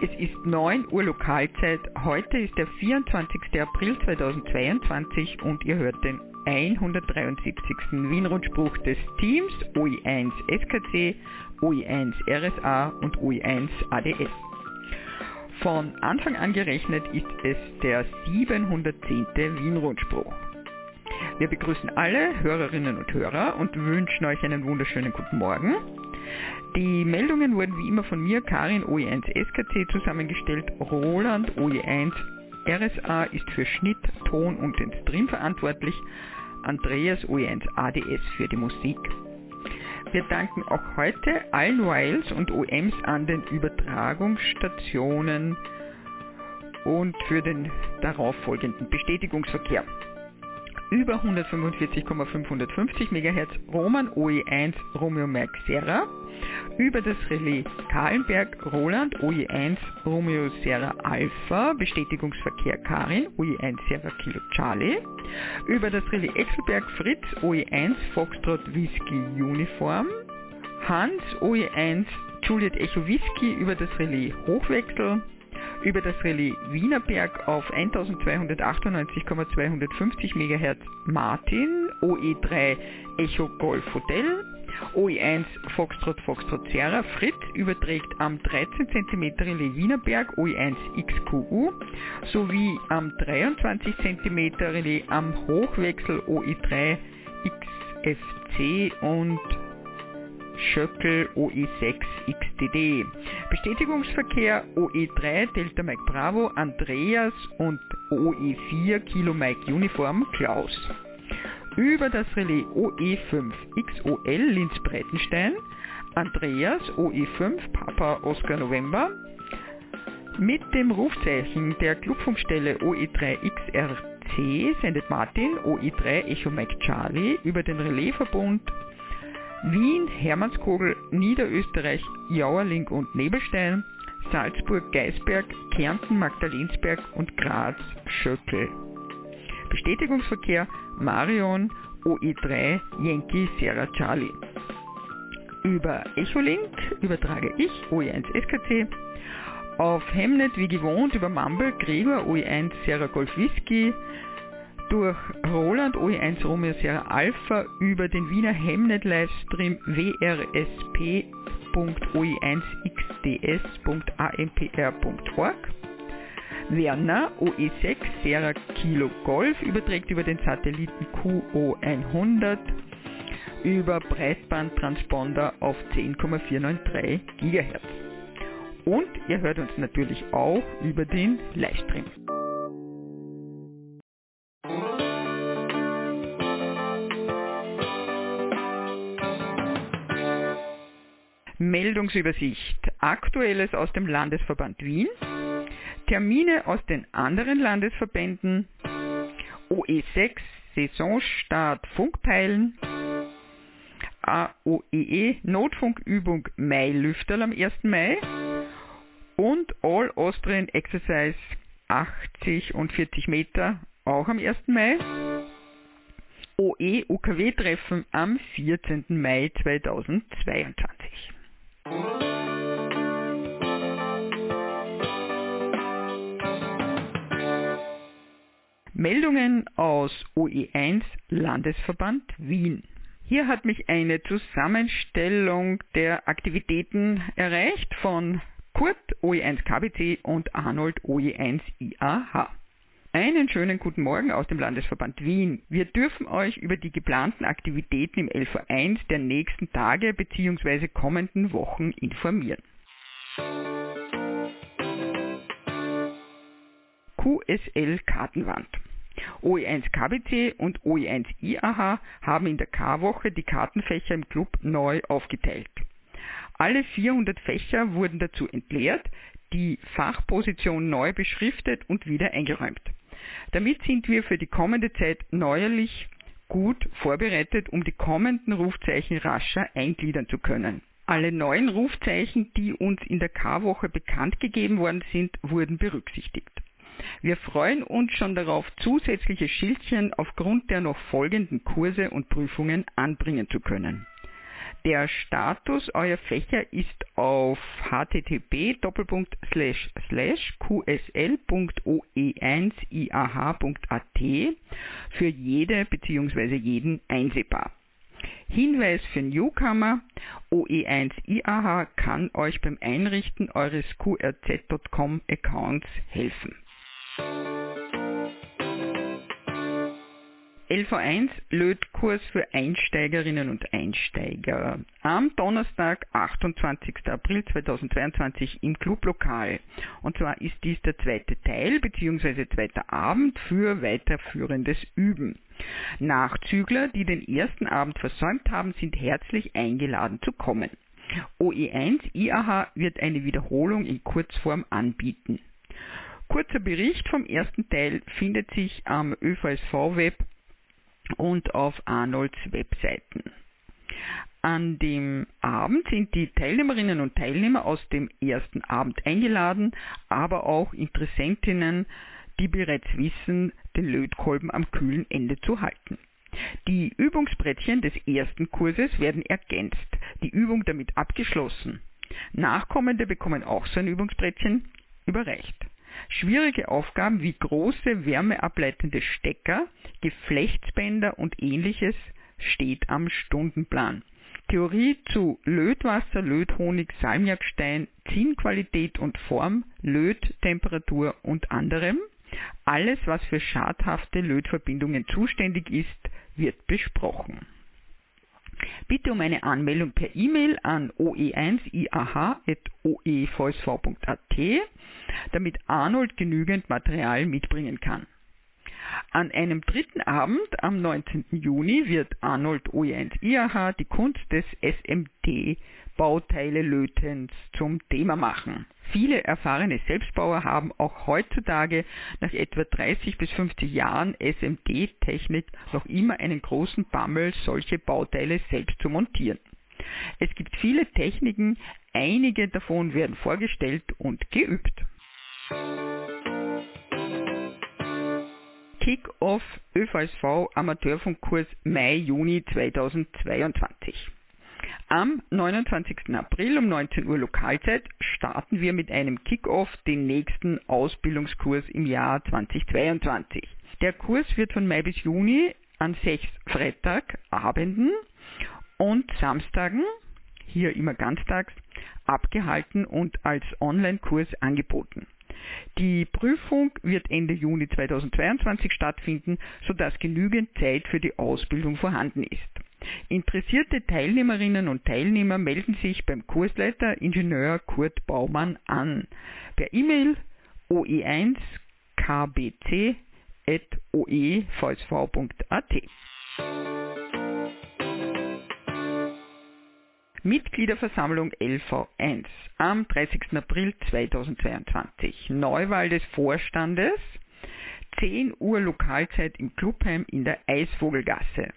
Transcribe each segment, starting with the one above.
Es ist 9 Uhr Lokalzeit. Heute ist der 24. April 2022 und ihr hört den 173. Wien-Rundspruch des Teams OI1 SKC, OI1 RSA und OI1 ADS. Von Anfang an gerechnet ist es der 710. Wien-Rundspruch. Wir begrüßen alle Hörerinnen und Hörer und wünschen euch einen wunderschönen guten Morgen. Die Meldungen wurden wie immer von mir, Karin OE1 SKC, zusammengestellt. Roland OE1 RSA ist für Schnitt, Ton und den Stream verantwortlich. Andreas OE1 ADS für die Musik. Wir danken auch heute allen Wiles und OMs an den Übertragungsstationen und für den darauffolgenden Bestätigungsverkehr über 145,550 MHz Roman OE1 Romeo Mike Serra, über das Relais Kahlenberg Roland OE1 Romeo Serra Alpha Bestätigungsverkehr Karin OE1 Serra Kilo Charlie, über das Relais Exelberg Fritz OE1 Foxtrot Whisky Uniform, Hans OE1 Juliet Echo Whisky über das Relais Hochwechsel, über das Relais Wienerberg auf 1298,250 MHz Martin, OE3 Echo Golf Hotel, OE1 Foxtrot Foxtrot Sierra Fritz überträgt am 13 cm Relais Wienerberg OE1 XQU sowie am 23 cm Relais am Hochwechsel OE3 XFC und Schöckel OE6 XDD. Bestätigungsverkehr OE3 Delta Mike Bravo Andreas und OE4 Kilo Mike Uniform Klaus. Über das Relais OE5 XOL Linz Breitenstein Andreas OE5 Papa Oscar November mit dem Rufzeichen der Clubfunkstelle OE3 XRC sendet Martin OE3 Echo Mike Charlie über den Relaisverbund Wien, Hermannskogel, Niederösterreich, Jauerling und Nebelstein, Salzburg, Geisberg, Kärnten, Magdalensberg und Graz, Schöckel. Bestätigungsverkehr Marion, OE3, Yankee, Sierra Charlie. Über Echolink übertrage ich, OE1 SKC, auf Hemnet wie gewohnt über Mumble, Gregor, OE1 Sierra Golf Whisky, durch Roland OE1 Romeo Sierra Alpha über den Wiener Hemnet Livestream wrsp.oe1xds.ampr.org. Werner OE6 Sierra Kilo Golf überträgt über den Satelliten QO100 über Breitbandtransponder auf 10,493 GHz. Und ihr hört uns natürlich auch über den Livestream. Meldungsübersicht. Aktuelles aus dem Landesverband Wien. Termine aus den anderen Landesverbänden. OE6 Saisonstart Funkpeilen. AOEE Notfunkübung Mai-Lüfterl am 1. Mai. Und All Austrian Exercise 80 und 40 Meter auch am 1. Mai. OE UKW Treffen am 14. Mai 2022. Meldungen aus OE1 Landesverband Wien. Hier hat mich eine Zusammenstellung der Aktivitäten erreicht von Kurt OE1 KBC und Arnold OE1 IAH. Einen schönen guten Morgen aus dem Landesverband Wien. Wir dürfen euch über die geplanten Aktivitäten im LV1 der nächsten Tage bzw. kommenden Wochen informieren. QSL Kartenwand. OE1 KBC und OE1 IAH haben in der K-Woche die Kartenfächer im Club neu aufgeteilt. Alle 400 Fächer wurden dazu entleert, die Fachposition neu beschriftet und wieder eingeräumt. Damit sind wir für die kommende Zeit neuerlich gut vorbereitet, um die kommenden Rufzeichen rascher eingliedern zu können. Alle neuen Rufzeichen, die uns in der K-Woche bekannt gegeben worden sind, wurden berücksichtigt. Wir freuen uns schon darauf, zusätzliche Schildchen aufgrund der noch folgenden Kurse und Prüfungen anbringen zu können. Der Status eurer Fächer ist auf http qsl.oe1iah.at für jede bzw. jeden einsehbar. Hinweis für Newcomer, OE1IAH kann euch beim Einrichten eures QRZ.com Accounts helfen. LV1 Lötkurs für Einsteigerinnen und Einsteiger. Am Donnerstag, 28. April 2022 im Clublokal. Und zwar ist dies der zweite Teil bzw. zweiter Abend für weiterführendes Üben. Nachzügler, die den ersten Abend versäumt haben, sind herzlich eingeladen zu kommen. OE1 IAH wird eine Wiederholung in Kurzform anbieten. Kurzer Bericht vom ersten Teil findet sich am ÖVSV-Web und auf Arnolds Webseiten. An dem Abend sind die Teilnehmerinnen und Teilnehmer aus dem ersten Abend eingeladen, aber auch Interessentinnen, die bereits wissen, den Lötkolben am kühlen Ende zu halten. Die Übungsbrettchen des ersten Kurses werden ergänzt, die Übung damit abgeschlossen. Nachkommende bekommen auch so ein Übungsbrettchen überreicht. Schwierige Aufgaben wie große wärmeableitende Stecker, Geflechtsbänder und ähnliches steht am Stundenplan. Theorie zu Lötwasser, Löthonig, Salmiakstein, Zinnqualität und Form, Löttemperatur und anderem. Alles, was für schadhafte Lötverbindungen zuständig ist, wird besprochen. Bitte um eine Anmeldung per E-Mail an oe1iah.oevsv.at, damit Arnold genügend Material mitbringen kann. An einem dritten Abend am 19. Juni wird Arnold OE1 IAH die Kunst des SMT Bauteile Lötens zum Thema machen. Viele erfahrene Selbstbauer haben auch heutzutage nach etwa 30 bis 50 Jahren SMD-Technik noch immer einen großen Bammel, solche Bauteile selbst zu montieren. Es gibt viele Techniken, einige davon werden vorgestellt und geübt. Kick-Off ÖVSV Amateurfunkkurs Mai-Juni 2022. Am 29. April um 19 Uhr Lokalzeit starten wir mit einem Kick-Off den nächsten Ausbildungskurs im Jahr 2022. Der Kurs wird von Mai bis Juni an sechs Freitagabenden und Samstagen, hier immer ganztags, abgehalten und als Online-Kurs angeboten. Die Prüfung wird Ende Juni 2022 stattfinden, sodass genügend Zeit für die Ausbildung vorhanden ist. Interessierte Teilnehmerinnen und Teilnehmer melden sich beim Kursleiter Ingenieur Kurt Baumann an. Per E-Mail oe1kbc.oevsv.at. Mitgliederversammlung LV1 am 30. April 2022. Neuwahl des Vorstandes. 10 Uhr Lokalzeit im Clubheim in der Eisvogelgasse.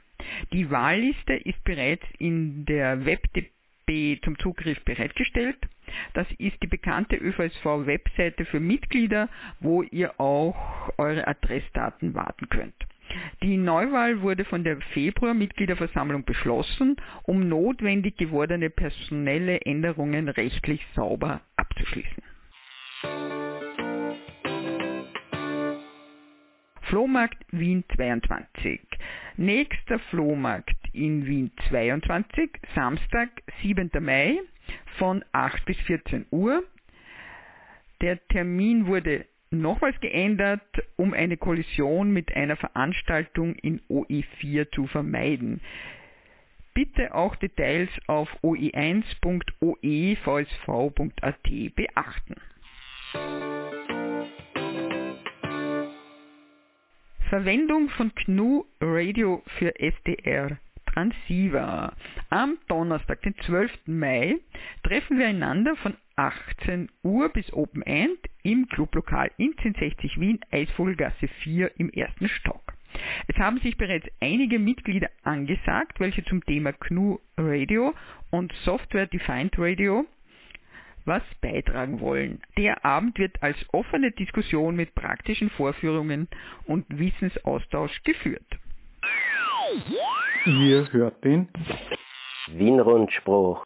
Die Wahlliste ist bereits in der WebDB zum Zugriff bereitgestellt. Das ist die bekannte ÖVSV-Webseite für Mitglieder, wo ihr auch eure Adressdaten warten könnt. Die Neuwahl wurde von der Februar-Mitgliederversammlung beschlossen, um notwendig gewordene personelle Änderungen rechtlich sauber abzuschließen. Flohmarkt Wien 22. Nächster Flohmarkt in Wien 22, Samstag, 7. Mai von 8 bis 14 Uhr. Der Termin wurde nochmals geändert, um eine Kollision mit einer Veranstaltung in OE4 zu vermeiden. Bitte auch Details auf oe1.oevsv.at beachten. Verwendung von GNU Radio für SDR Transceiver. Am Donnerstag, den 12. Mai, treffen wir einander von 18 Uhr bis Open End im Clublokal in 1060 Wien, Eisvogelgasse 4 im ersten Stock. Es haben sich bereits einige Mitglieder angesagt, welche zum Thema GNU Radio und Software Defined Radio was beitragen wollen. Der Abend wird als offene Diskussion mit praktischen Vorführungen und Wissensaustausch geführt. Ihr hört den Wienrundspruch.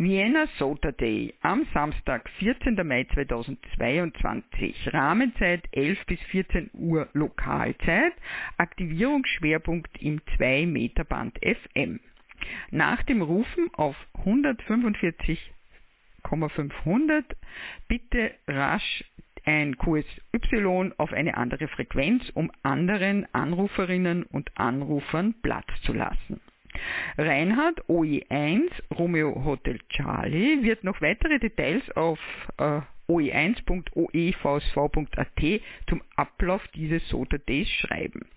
Vienna Sota Day am Samstag, 14. Mai 2022. Rahmenzeit 11 bis 14 Uhr Lokalzeit. Aktivierungsschwerpunkt im 2 Meter Band FM. Nach dem Rufen auf 145,500 bitte rasch ein QSY auf eine andere Frequenz, um anderen Anruferinnen und Anrufern Platz zu lassen. Reinhard OE1 Romeo Hotel Charlie wird noch weitere Details auf äh, oe1.oevsv.at zum Ablauf dieses SOTA Days schreiben.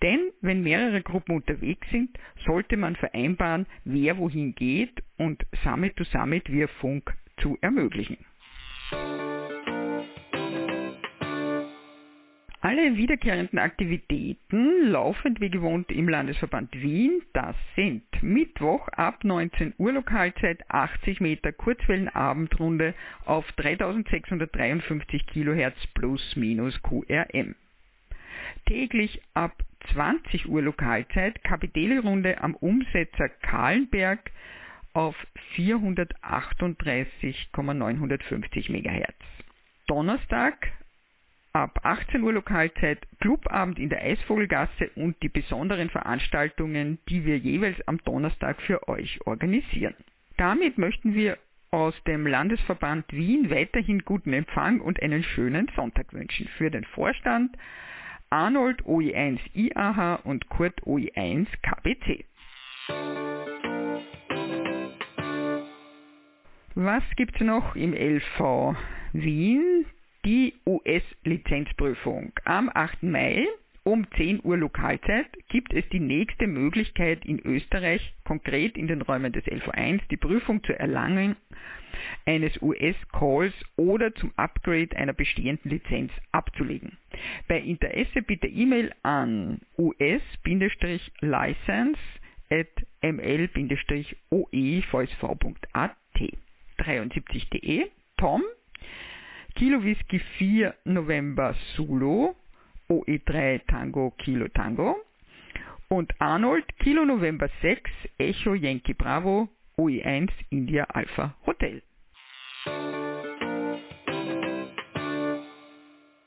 Denn wenn mehrere Gruppen unterwegs sind, sollte man vereinbaren, wer wohin geht und Summit to Summit via Funk zu ermöglichen. Alle wiederkehrenden Aktivitäten laufend wie gewohnt im Landesverband Wien. Das sind Mittwoch ab 19 Uhr Lokalzeit 80 Meter Kurzwellenabendrunde auf 3653 Kilohertz plus minus QRM. Täglich ab 20 Uhr Lokalzeit Kapiteli-Runde am Umsetzer Kahlenberg auf 438,950 MHz. Donnerstag ab 18 Uhr Lokalzeit Clubabend in der Eisvogelgasse und die besonderen Veranstaltungen, die wir jeweils am Donnerstag für euch organisieren. Damit möchten wir aus dem Landesverband Wien weiterhin guten Empfang und einen schönen Sonntag wünschen. Für den Vorstand Arnold OE1 IAH und Kurt OE1 KBC. Was gibt's noch im LV Wien? Die US-Lizenzprüfung. Am 8. Mai um 10 Uhr Lokalzeit gibt es die nächste Möglichkeit in Österreich, konkret in den Räumen des LV1, die Prüfung zur Erlangung eines US-Calls oder zum Upgrade einer bestehenden Lizenz abzulegen. Bei Interesse bitte E-Mail an us-license at ml-oevsv.at 73.de Tom Kilo Whisky 4 November Zulu, OE3 Tango Kilo Tango und Arnold Kilo November 6 Echo Yankee Bravo OE1 India Alpha Hotel.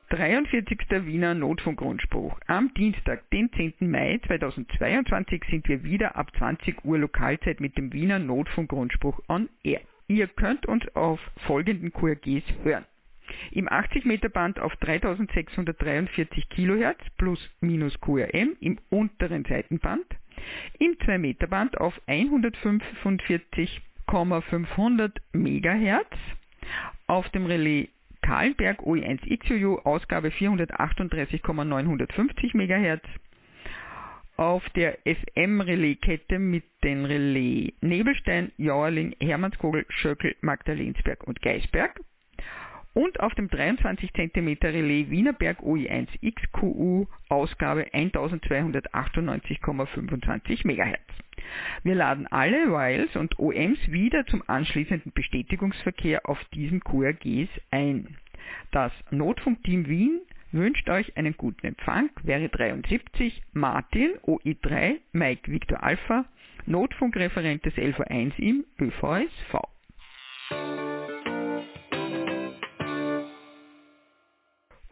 43. Wiener Notfunkgrundspruch. Am Dienstag, den 10. Mai 2022 sind wir wieder ab 20 Uhr Lokalzeit mit dem Wiener Notfunkgrundspruch on Air. Ihr könnt uns auf folgenden QRGs hören. Im 80 Meter Band auf 3643 kHz plus minus QRM im unteren Seitenband, im 2 Meter Band auf 145,500 MHz, auf dem Relais Kahlenberg OE1XUU Ausgabe 438,950 MHz, auf der FM-Relaiskette mit den Relais Nebelstein, Jauerling, Hermannskogel, Schöckel, Magdalensberg und Geisberg und auf dem 23 cm Relais Wienerberg OI1 XQU Ausgabe 1298,25 MHz. Wir laden alle Wiles und OMs wieder zum anschließenden Bestätigungsverkehr auf diesen QRGs ein. Das Notfunkteam Wien wünscht euch einen guten Empfang, wäre 73, Martin, OI3, Mike Victor Alpha, Notfunkreferent des LV1 im ÖVSV.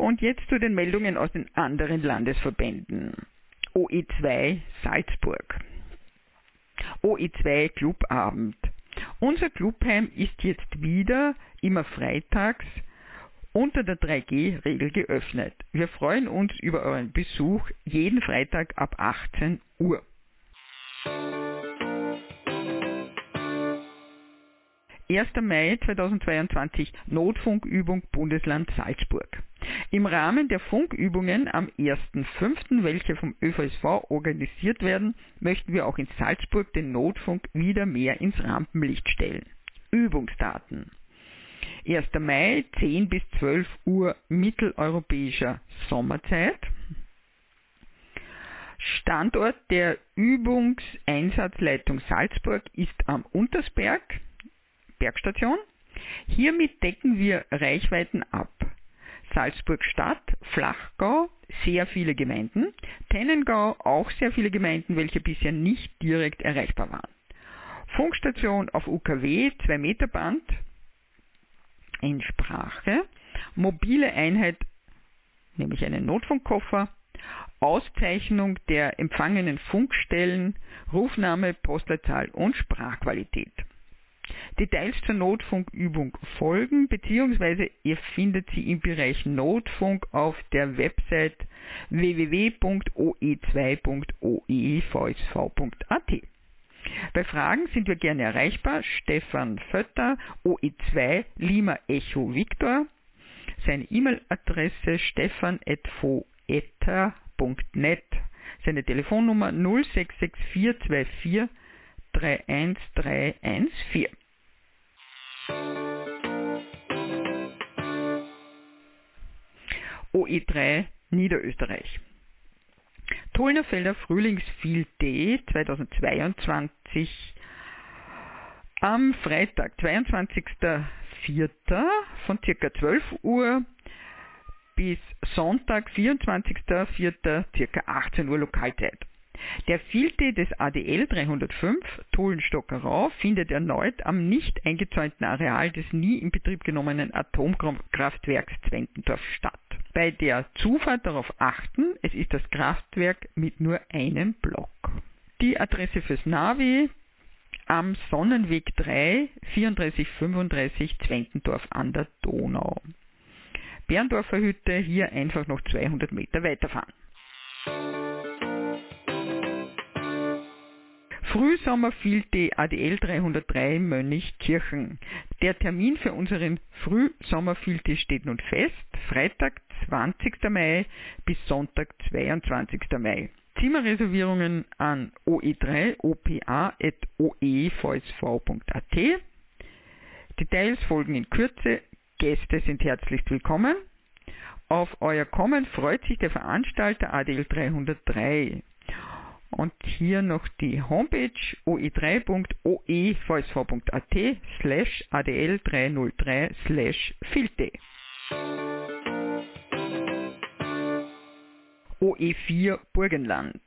Und jetzt zu den Meldungen aus den anderen Landesverbänden. OE2 Salzburg. OE2 Clubabend. Unser Clubheim ist jetzt wieder immer freitags unter der 3G-Regel geöffnet. Wir freuen uns über euren Besuch jeden Freitag ab 18 Uhr. 1. Mai 2022 Notfunkübung Bundesland Salzburg. Im Rahmen der Funkübungen am 1.5., welche vom ÖVSV organisiert werden, möchten wir auch in Salzburg den Notfunk wieder mehr ins Rampenlicht stellen. Übungsdaten 1. Mai 10 bis 12 Uhr mitteleuropäischer Sommerzeit. Standort der Übungseinsatzleitung Salzburg ist am Untersberg, Bergstation. Hiermit decken wir Reichweiten ab. Salzburg Stadt, Flachgau, sehr viele Gemeinden, Tennengau auch sehr viele Gemeinden, welche bisher nicht direkt erreichbar waren. Funkstation auf UKW, 2 Meter Band in Sprache, mobile Einheit, nämlich einen Notfunkkoffer, Auszeichnung der empfangenen Funkstellen, Rufname, Postleitzahl und Sprachqualität. Details zur Notfunkübung folgen, beziehungsweise ihr findet sie im Bereich Notfunk auf der Website www.oe2.oevsv.at. Bei Fragen sind wir gerne erreichbar. Stefan Fötter, OE2 Lima Echo Victor. Seine E-Mail-Adresse stefan.foeta.net. Seine Telefonnummer 066424 31314. OE3 Niederösterreich. Tullnerfelder Frühlingsfield Day 2022 am Freitag, 22.04. von ca. 12 Uhr bis Sonntag, 24.04. ca. 18 Uhr Lokalzeit. Der Filte des ADL 305 Tullenstockerau findet erneut am nicht eingezäunten Areal des nie in Betrieb genommenen Atomkraftwerks Zwentendorf statt. Bei der Zufahrt darauf achten, es ist das Kraftwerk mit nur einem Block. Die Adresse fürs Navi am Sonnenweg 3 3435 Zwentendorf an der Donau. Berndorfer Hütte hier einfach noch 200 Meter weiterfahren. Frühsommer Frühsommerfilte ADL 303 Mönchkirchen. Der Termin für unseren Frühsommerfilte steht nun fest. Freitag 20. Mai bis Sonntag 22. Mai. Zimmerreservierungen an oe3opa.oevsv.at. Details folgen in Kürze. Gäste sind herzlich willkommen. Auf euer Kommen freut sich der Veranstalter ADL 303. Und hier noch die Homepage oe3.oevsv.at slash adl303 slash filte. OE4 Burgenland.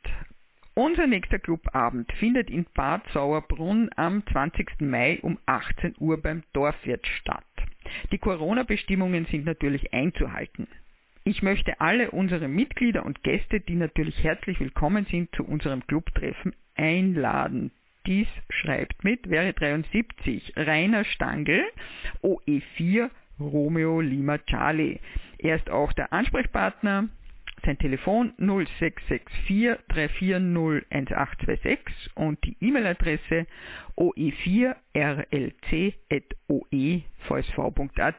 Unser nächster Clubabend findet in Bad Sauerbrunn am 20. Mai um 18 Uhr beim Dorfwirt statt. Die Corona-Bestimmungen sind natürlich einzuhalten. Ich möchte alle unsere Mitglieder und Gäste, die natürlich herzlich willkommen sind, zu unserem Clubtreffen einladen. Dies schreibt mit, wäre 73, Rainer Stangl, OE4, Romeo Lima Charlie. Er ist auch der Ansprechpartner. Sein Telefon 0664 340 1826 und die E-Mail-Adresse oe4rlc.oevsv.at.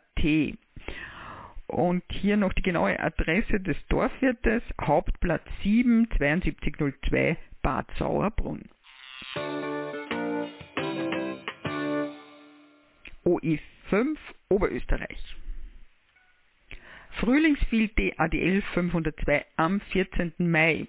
Und hier noch die genaue Adresse des Dorfwirtes, Hauptplatz 7, 7202 Bad Sauerbrunn. OE5 Oberösterreich. Frühlingsfilte ADL 502 am 14. Mai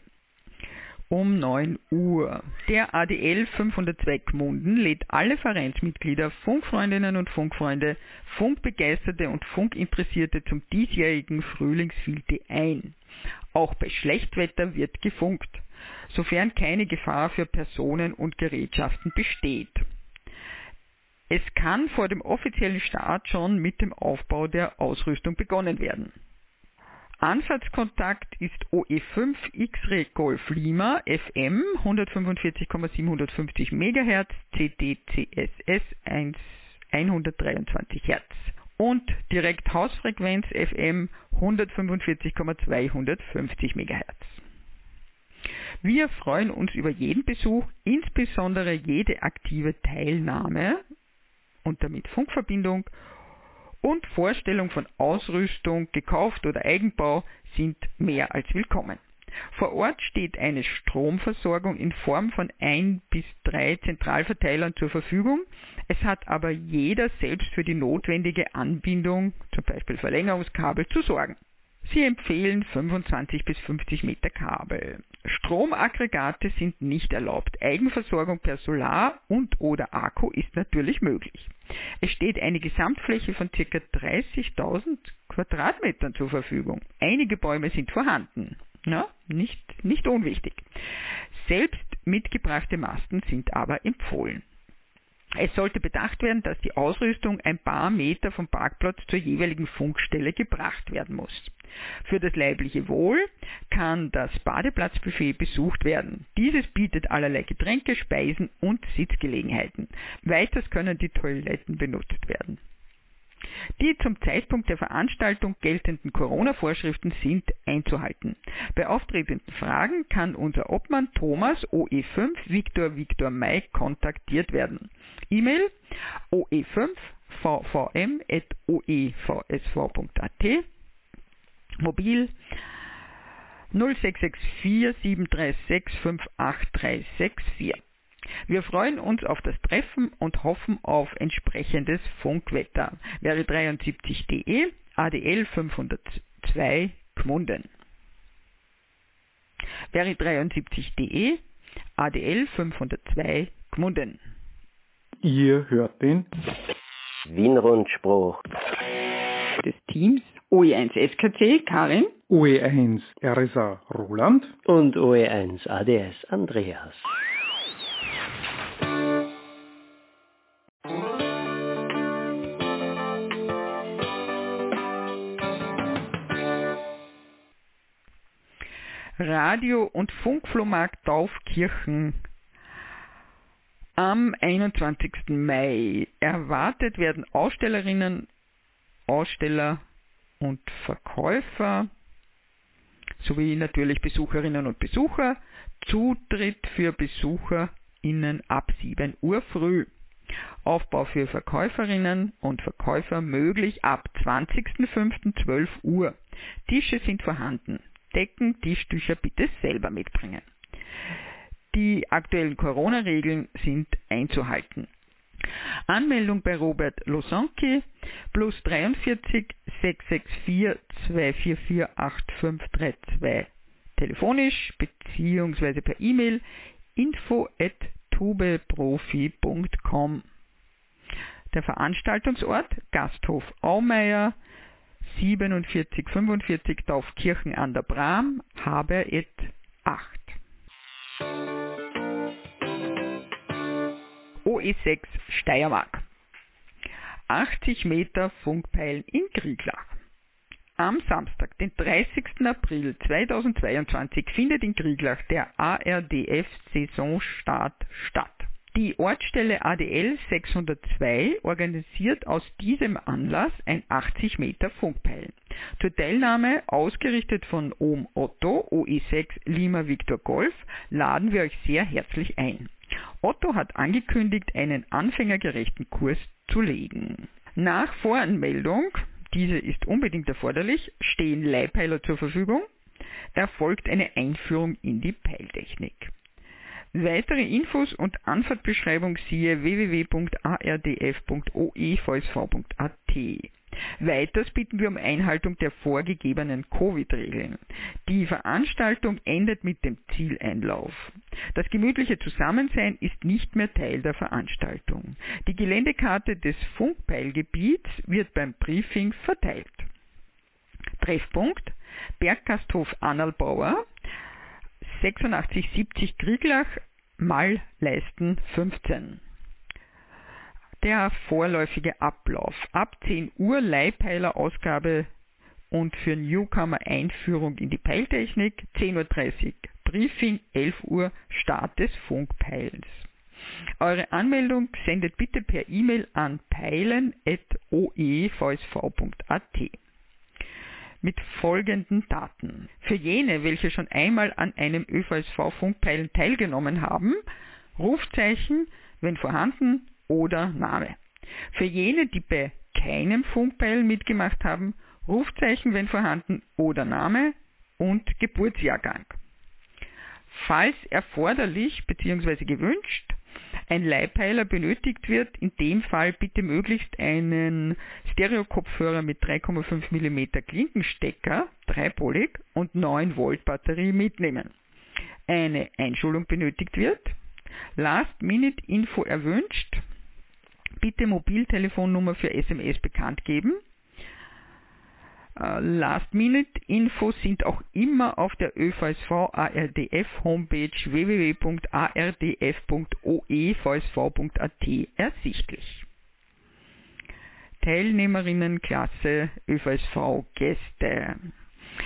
um 9 Uhr. Der ADL 502 Gmunden lädt alle Vereinsmitglieder, Funkfreundinnen und Funkfreunde, Funkbegeisterte und Funkinteressierte zum diesjährigen Frühlingsfilte ein. Auch bei Schlechtwetter wird gefunkt, sofern keine Gefahr für Personen und Gerätschaften besteht. Es kann vor dem offiziellen Start schon mit dem Aufbau der Ausrüstung begonnen werden. Ansatzkontakt ist OE5 X-Ray Golf Lima FM 145,750 MHz CDCSS 123 Hz und direkt Hausfrequenz FM 145,250 MHz. Wir freuen uns über jeden Besuch, insbesondere jede aktive Teilnahme und damit Funkverbindung und Vorstellung von Ausrüstung, gekauft oder Eigenbau sind mehr als willkommen. Vor Ort steht eine Stromversorgung in Form von ein bis drei Zentralverteilern zur Verfügung. Es hat aber jeder selbst für die notwendige Anbindung, zum Beispiel Verlängerungskabel, zu sorgen. Sie empfehlen 25 bis 50 Meter Kabel. Stromaggregate sind nicht erlaubt. Eigenversorgung per Solar und oder Akku ist natürlich möglich. Es steht eine Gesamtfläche von ca. 30.000 Quadratmetern zur Verfügung. Einige Bäume sind vorhanden. Na, nicht, nicht unwichtig. Selbst mitgebrachte Masten sind aber empfohlen. Es sollte bedacht werden, dass die Ausrüstung ein paar Meter vom Parkplatz zur jeweiligen Funkstelle gebracht werden muss. Für das leibliche Wohl kann das Badeplatzbuffet besucht werden. Dieses bietet allerlei Getränke, Speisen und Sitzgelegenheiten. Weiters können die Toiletten benutzt werden. Die zum Zeitpunkt der Veranstaltung geltenden Corona-Vorschriften sind einzuhalten. Bei auftretenden Fragen kann unser Obmann Thomas OE5 Victor Victor Mai kontaktiert werden. E-Mail oe5 vvm.oevsv.at Mobil 0664 736 58364 wir freuen uns auf das Treffen und hoffen auf entsprechendes Funkwetter. Wäre 73.de, ADL 502 Gmunden. Wäre 73.de, ADL 502 Gmunden. Ihr hört den Wienrundspruch des Teams OE1 SKC Karin, OE1 RSA Roland und OE1 ADS Andreas. Radio- und Funkflohmarkt Taufkirchen am 21. Mai. Erwartet werden Ausstellerinnen, Aussteller und Verkäufer sowie natürlich Besucherinnen und Besucher. Zutritt für BesucherInnen ab 7 Uhr früh. Aufbau für Verkäuferinnen und Verkäufer möglich ab 20.05.12 Uhr. Tische sind vorhanden. Decken, Tischtücher bitte selber mitbringen. Die aktuellen Corona-Regeln sind einzuhalten. Anmeldung bei Robert Losanki plus 43 664 244 8532 telefonisch bzw. per E-Mail info at tubeprofi.com. Der Veranstaltungsort Gasthof Aumeier 4745 Taufkirchen an der Bram, Haber et OE6 Steiermark. 80 Meter Funkpeilen in Krieglach. Am Samstag, den 30. April 2022, findet in Krieglach der ARDF Saisonstart statt. Die Ortsstelle ADL 602 organisiert aus diesem Anlass ein 80 Meter Funkpeilen. Zur Teilnahme, ausgerichtet von OM Otto OE6 Lima Victor Golf, laden wir euch sehr herzlich ein. Otto hat angekündigt, einen anfängergerechten Kurs zu legen. Nach Voranmeldung, diese ist unbedingt erforderlich, stehen Leihpeiler zur Verfügung, erfolgt eine Einführung in die Peiltechnik. Weitere Infos und Anfahrtbeschreibung siehe www.ardf.oevsv.at. Weiters bitten wir um Einhaltung der vorgegebenen Covid-Regeln. Die Veranstaltung endet mit dem Zieleinlauf. Das gemütliche Zusammensein ist nicht mehr Teil der Veranstaltung. Die Geländekarte des Funkpeilgebiets wird beim Briefing verteilt. Treffpunkt Berggasthof Annalbauer 8670 Krieglach Mallleisten 15. Der vorläufige Ablauf. Ab 10 Uhr Leihpeilerausgabe und für Newcomer Einführung in die Peiltechnik. 10.30 Uhr Briefing, 11 Uhr Start des Funkpeilens. Eure Anmeldung sendet bitte per E-Mail an peilen.oevsv.at mit folgenden Daten. Für jene, welche schon einmal an einem ÖVSV-Funkpeilen teilgenommen haben, Rufzeichen, wenn vorhanden, oder Name. Für jene, die bei keinem Funkpeilen mitgemacht haben, Rufzeichen, wenn vorhanden, oder Name und Geburtsjahrgang. Falls erforderlich bzw. gewünscht, ein Leihpeiler benötigt wird, in dem Fall bitte möglichst einen Stereo-Kopfhörer mit 3,5 mm Klinkenstecker, dreipolig und 9 Volt Batterie mitnehmen. Eine Einschulung benötigt wird, Last-Minute-Info erwünscht, bitte Mobiltelefonnummer für SMS bekannt geben, äh, Last-Minute-Infos sind auch immer auf der ÖVSV ARDF Homepage www.ardf.oevsv.at ersichtlich. Teilnehmerinnenklasse ÖVSV Gäste.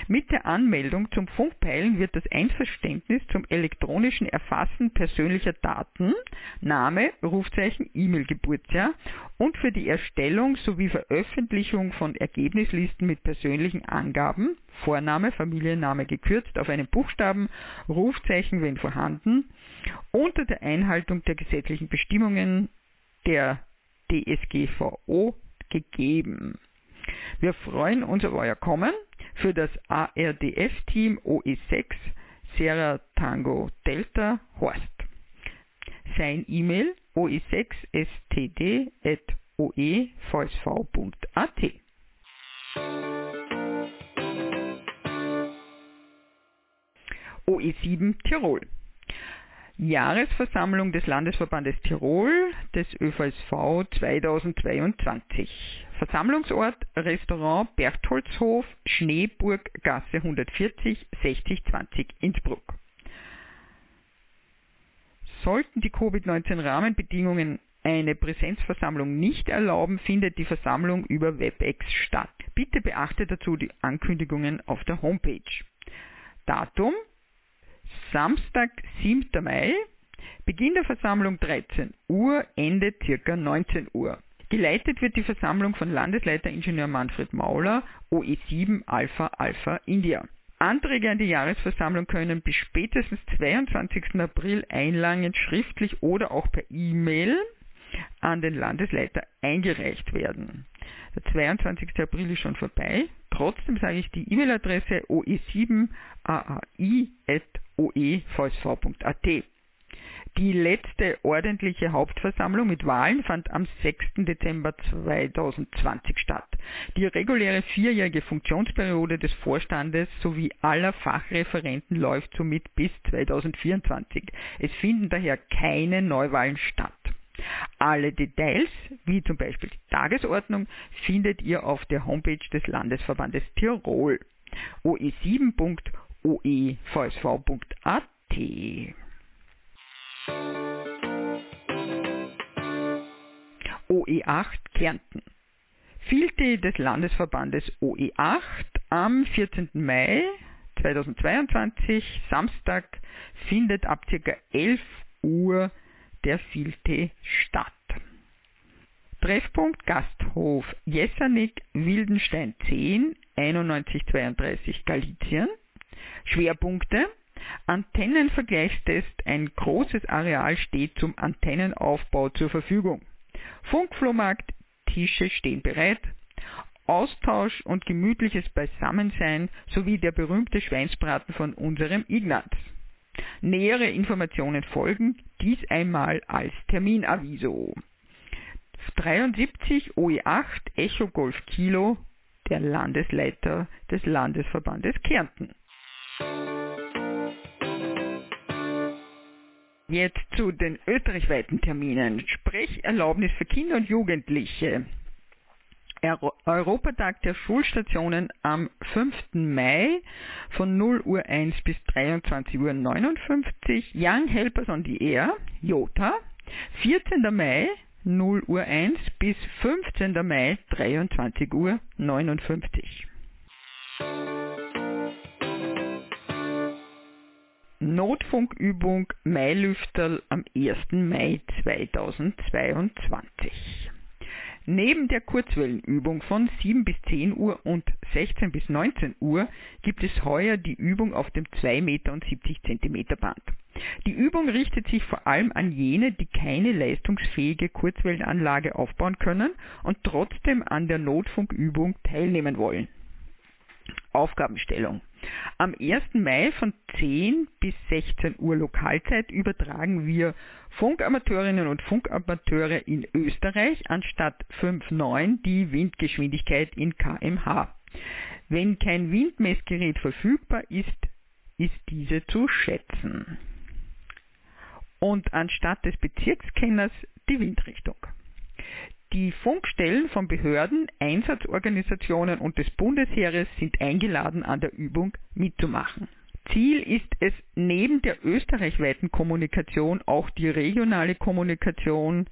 Mit der Anmeldung zum Funkpeilen wird das Einverständnis zum elektronischen Erfassen persönlicher Daten, Name, Rufzeichen, E-Mail, Geburtsjahr und für die Erstellung sowie Veröffentlichung von Ergebnislisten mit persönlichen Angaben, Vorname, Familienname gekürzt auf einen Buchstaben, Rufzeichen, wenn vorhanden, unter der Einhaltung der gesetzlichen Bestimmungen der DSGVO gegeben. Wir freuen uns auf euer Kommen für das ARDF-Team OE6 Sierra Tango Delta Horst. Sein E-Mail oe6std.oevsv.at. OE7 Tirol Jahresversammlung des Landesverbandes Tirol des ÖVSV 2022. Versammlungsort Restaurant Bertholdshof, Schneeburggasse 140 6020 Innsbruck. Sollten die Covid-19 Rahmenbedingungen eine Präsenzversammlung nicht erlauben, findet die Versammlung über WebEx statt. Bitte beachte dazu die Ankündigungen auf der Homepage. Datum Samstag, 7. Mai, Beginn der Versammlung 13 Uhr, Ende circa 19 Uhr. Geleitet wird die Versammlung von Landesleiteringenieur Manfred Mauler, OE7 Alpha Alpha India. Anträge an die Jahresversammlung können bis spätestens 22. April einlangend schriftlich oder auch per E-Mail an den Landesleiter eingereicht werden. Der 22. April ist schon vorbei. Trotzdem sage ich die E-Mail-Adresse oe7aai.oevsv.at. Die letzte ordentliche Hauptversammlung mit Wahlen fand am 6. Dezember 2020 statt. Die reguläre vierjährige Funktionsperiode des Vorstandes sowie aller Fachreferenten läuft somit bis 2024. Es finden daher keine Neuwahlen statt. Alle Details, wie zum Beispiel die Tagesordnung, findet ihr auf der Homepage des Landesverbandes Tirol oe7.oevsv.at. OE8 Kärnten. Filte des Landesverbandes OE8 am 14. Mai 2022, Samstag, findet ab ca. 11 Uhr der Filte statt. Treffpunkt Gasthof Jessernick Wildenstein 10 9132 Galizien. Schwerpunkte Antennenvergleichstest. Ein großes Areal steht zum Antennenaufbau zur Verfügung. Funkflohmarkt, Tische stehen bereit. Austausch und gemütliches Beisammensein sowie der berühmte Schweinsbraten von unserem Ignaz. Nähere Informationen folgen, dies einmal als Terminaviso. 73 OE8 Echo Golf Kilo, der Landesleiter des Landesverbandes Kärnten. Jetzt zu den österreichweiten Terminen. Sprecherlaubnis für Kinder und Jugendliche. Europatag der Schulstationen am 5. Mai von 0 Uhr 1 bis 23 Uhr 59. Young Helpers on the Air, JOTA. 14. Mai 0 Uhr 1 bis 15. Mai 23 Uhr 59. Notfunkübung Mailüfterl am 1. Mai 2022. Neben der Kurzwellenübung von 7 bis 10 Uhr und 16 bis 19 Uhr gibt es heuer die Übung auf dem 2 Meter und 70 Zentimeter Band. Die Übung richtet sich vor allem an jene, die keine leistungsfähige Kurzwellenanlage aufbauen können und trotzdem an der Notfunkübung teilnehmen wollen. Aufgabenstellung. Am 1. Mai von 10 bis 16 Uhr Lokalzeit übertragen wir Funkamateurinnen und Funkamateure in Österreich anstatt 5,9 die Windgeschwindigkeit in kmh. Wenn kein Windmessgerät verfügbar ist, ist diese zu schätzen. Und anstatt des Bezirkskenners die Windrichtung. Die Funkstellen von Behörden, Einsatzorganisationen und des Bundesheeres sind eingeladen, an der Übung mitzumachen. Ziel ist es, neben der österreichweiten Kommunikation auch die regionale Kommunikation,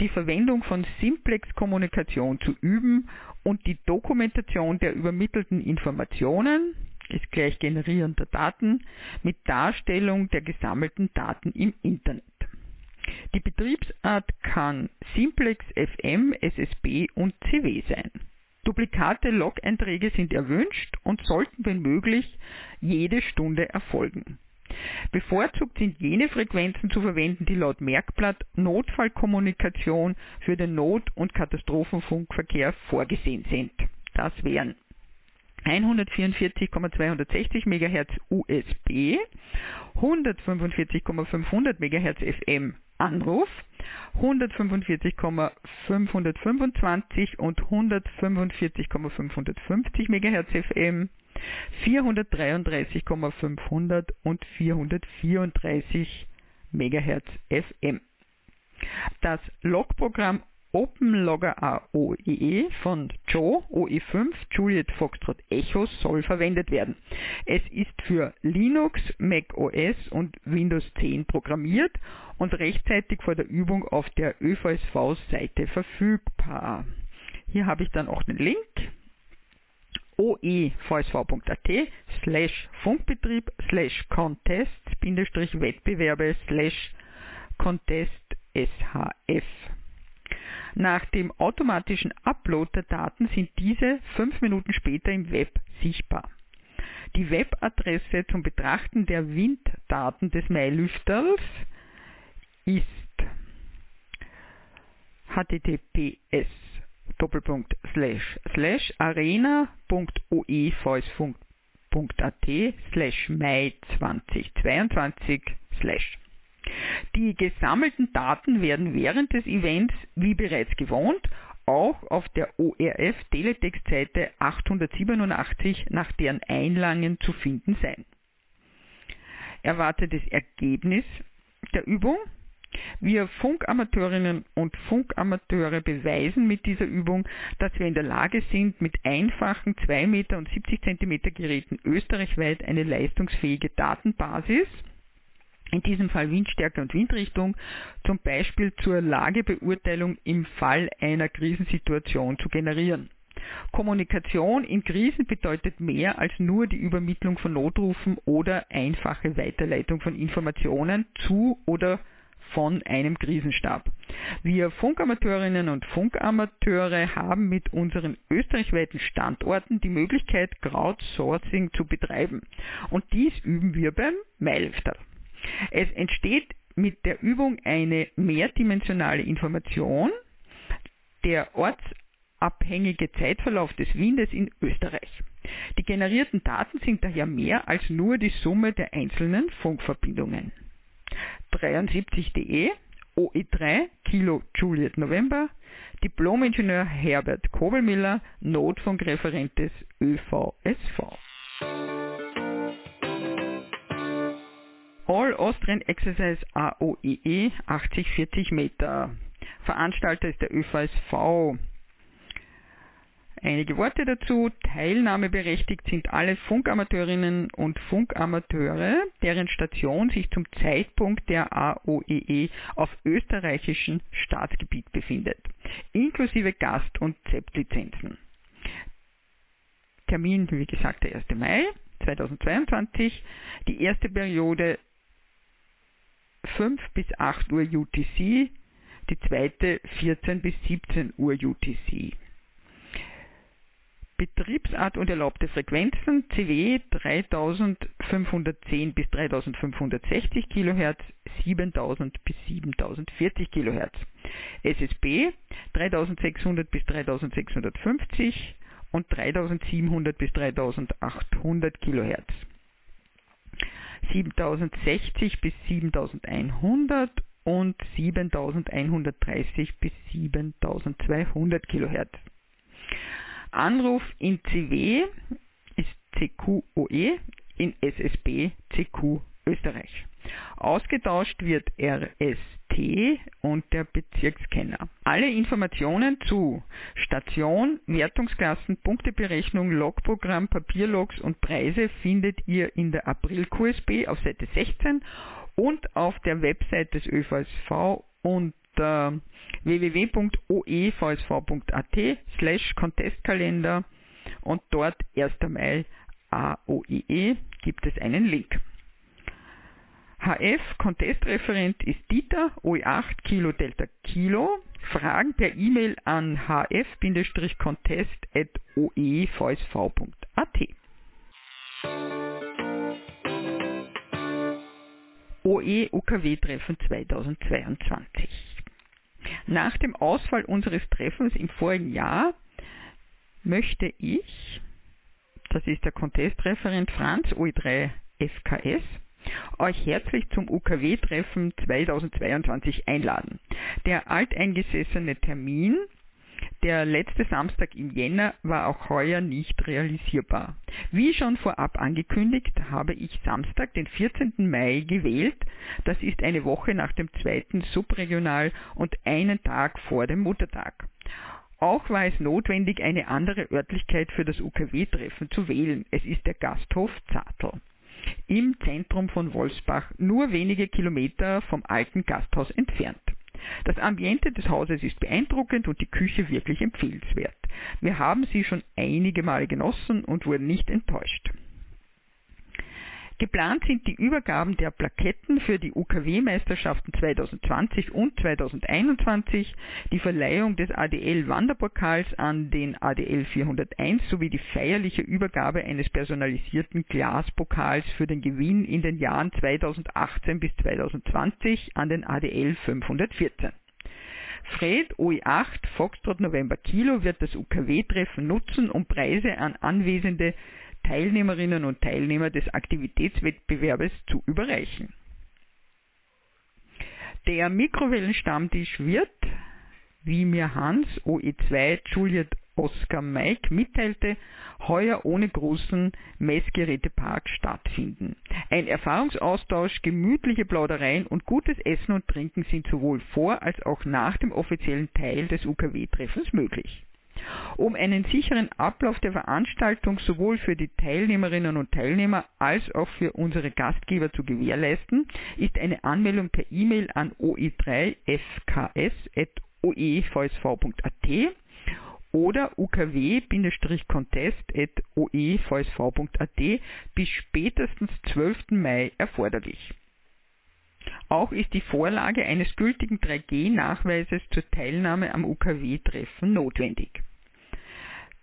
die Verwendung von Simplex-Kommunikation zu üben und die Dokumentation der übermittelten Informationen, ist gleich Generieren der Daten, mit Darstellung der gesammelten Daten im Internet. Die Betriebsart kann Simplex, FM, SSB und CW sein. Duplikate Log-Einträge sind erwünscht und sollten wenn möglich jede Stunde erfolgen. Bevorzugt sind jene Frequenzen zu verwenden, die laut Merkblatt Notfallkommunikation für den Not- und Katastrophenfunkverkehr vorgesehen sind. Das wären 144,260 MHz USB, 145,500 MHz FM Anruf, 145,525 und 145,550 MHz FM, 433,500 und 434 MHz FM. Das Logprogramm OpenLogger AOE von Joe OE5 Juliet Foxtrot Echo soll verwendet werden. Es ist für Linux, Mac OS und Windows 10 programmiert und rechtzeitig vor der Übung auf der ÖVSV-Seite verfügbar. Hier habe ich dann auch den Link oevsv.at slash Funkbetrieb slash Contest Wettbewerbe slash Contest SHF. Nach dem automatischen Upload der Daten sind diese fünf Minuten später im Web sichtbar. Die Webadresse zum Betrachten der Winddaten des Mailüfters ist https arena.oevsfunk.at slash Mai 2022 slash die gesammelten Daten werden während des Events, wie bereits gewohnt, auch auf der ORF Teletext-Seite 887 nach deren Einlangen zu finden sein. Erwartetes Ergebnis der Übung. Wir Funkamateurinnen und Funkamateure beweisen mit dieser Übung, dass wir in der Lage sind, mit einfachen 2 Meter und 70 Zentimeter Geräten österreichweit eine leistungsfähige Datenbasis in diesem Fall Windstärke und Windrichtung, zum Beispiel zur Lagebeurteilung im Fall einer Krisensituation zu generieren. Kommunikation in Krisen bedeutet mehr als nur die Übermittlung von Notrufen oder einfache Weiterleitung von Informationen zu oder von einem Krisenstab. Wir Funkamateurinnen und Funkamateure haben mit unseren österreichweiten Standorten die Möglichkeit, Crowdsourcing zu betreiben. Und dies üben wir beim Meilfter. Es entsteht mit der Übung eine mehrdimensionale Information, der ortsabhängige Zeitverlauf des Windes in Österreich. Die generierten Daten sind daher mehr als nur die Summe der einzelnen Funkverbindungen. 73.de OE3 Kilo Juliet November Diplomingenieur Herbert Kobelmiller Notfunkreferent des ÖVSV. Austrian Exercise AOEE 80-40 Meter. Veranstalter ist der ÖVSV. Einige Worte dazu. Teilnahmeberechtigt sind alle Funkamateurinnen und Funkamateure, deren Station sich zum Zeitpunkt der AOEE auf österreichischem Staatsgebiet befindet, inklusive Gast- und ZEP-Lizenzen. Termin, wie gesagt, der 1. Mai 2022. Die erste Periode 5 bis 8 Uhr UTC, die zweite 14 bis 17 Uhr UTC. Betriebsart und erlaubte Frequenzen CW 3510 bis 3560 kHz, 7000 bis 7040 kHz. SSB 3600 bis 3650 und 3700 bis 3800 kHz. 7060 bis 7100 und 7130 bis 7200 kHz. Anruf in CW ist CQOE, in SSB CQ Österreich. Ausgetauscht wird RST und der Bezirkskenner. Alle Informationen zu Station, Wertungsklassen, Punkteberechnung, Logprogramm, Papierlogs und Preise findet ihr in der April-QSB auf Seite 16 und auf der Website des ÖVSV unter www.oevsv.at slash Contestkalender und dort 1. Mai AOIE gibt es einen Link. HF Contestreferent ist Dieter, OE8 Kilo Delta Kilo. Fragen per E-Mail an hf-contest.oevsv.at. OE UKW-Treffen 2022. Nach dem Ausfall unseres Treffens im vorigen Jahr möchte ich, das ist der Contestreferent Franz, OE3 FKS, euch herzlich zum UKW-Treffen 2022 einladen. Der alteingesessene Termin, der letzte Samstag im Jänner, war auch heuer nicht realisierbar. Wie schon vorab angekündigt, habe ich Samstag, den 14. Mai gewählt. Das ist eine Woche nach dem zweiten Subregional und einen Tag vor dem Muttertag. Auch war es notwendig, eine andere Örtlichkeit für das UKW-Treffen zu wählen. Es ist der Gasthof Zartl im Zentrum von Wolfsbach, nur wenige Kilometer vom alten Gasthaus entfernt. Das Ambiente des Hauses ist beeindruckend und die Küche wirklich empfehlenswert. Wir haben sie schon einige Male genossen und wurden nicht enttäuscht. Geplant sind die Übergaben der Plaketten für die UKW-Meisterschaften 2020 und 2021, die Verleihung des ADL Wanderpokals an den ADL 401 sowie die feierliche Übergabe eines personalisierten Glaspokals für den Gewinn in den Jahren 2018 bis 2020 an den ADL 514. Fred OE8 Foxtrot November Kilo wird das UKW-Treffen nutzen, um Preise an anwesende Teilnehmerinnen und Teilnehmer des Aktivitätswettbewerbes zu überreichen. Der Mikrowellenstammtisch wird, wie mir Hans OE2 Juliet Oscar Mike mitteilte, heuer ohne großen Messgerätepark stattfinden. Ein Erfahrungsaustausch, gemütliche Plaudereien und gutes Essen und Trinken sind sowohl vor als auch nach dem offiziellen Teil des UKW-Treffens möglich. Um einen sicheren Ablauf der Veranstaltung sowohl für die Teilnehmerinnen und Teilnehmer als auch für unsere Gastgeber zu gewährleisten, ist eine Anmeldung per E-Mail an oe3fks.oevsv.at oder ukw-contest.oevsv.at bis spätestens 12. Mai erforderlich. Auch ist die Vorlage eines gültigen 3G-Nachweises zur Teilnahme am UKW-Treffen notwendig.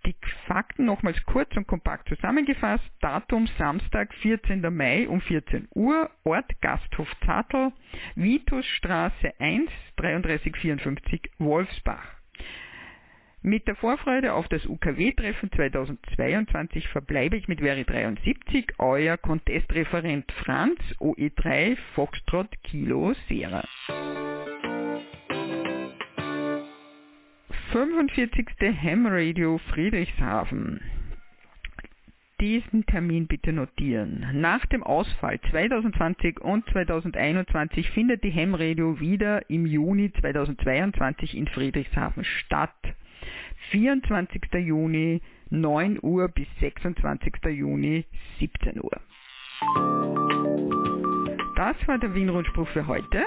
Die Fakten nochmals kurz und kompakt zusammengefasst. Datum Samstag, 14. Mai um 14 Uhr. Ort Gasthof Zartl, Vitusstraße 1, 3354 Wolfsbach. Mit der Vorfreude auf das UKW-Treffen 2022 verbleibe ich mit Veri 73, euer Contestreferent Franz, OE3 Foxtrot Kilo Sierra. 45. Ham Radio Friedrichshafen. Diesen Termin bitte notieren. Nach dem Ausfall 2020 und 2021 findet die Ham Radio wieder im Juni 2022 in Friedrichshafen statt. 24. Juni 9 Uhr bis 26. Juni 17 Uhr. Das war der Wien-Rundspruch für heute.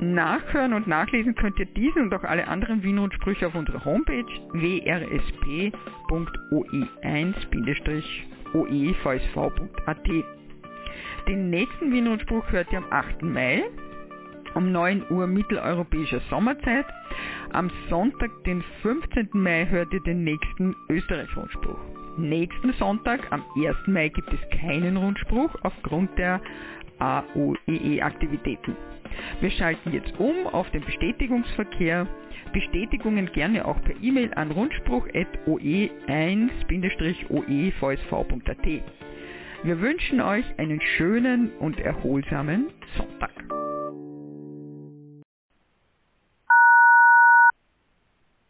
Nachhören und nachlesen könnt ihr diesen und auch alle anderen Wien-Rundsprüche auf unserer Homepage wrsp.oe1-oevsv.at. Den nächsten Wien-Rundspruch hört ihr am 8. Mai um 9 Uhr mitteleuropäischer Sommerzeit. Am Sonntag, den 15. Mai, hört ihr den nächsten Österreich-Rundspruch. Nächsten Sonntag, am 1. Mai, gibt es keinen Rundspruch aufgrund der AOEE-Aktivitäten. Wir schalten jetzt um auf den Bestätigungsverkehr. Bestätigungen gerne auch per E-Mail an rundspruch.oe1-oevsv.at. Wir wünschen euch einen schönen und erholsamen Sonntag.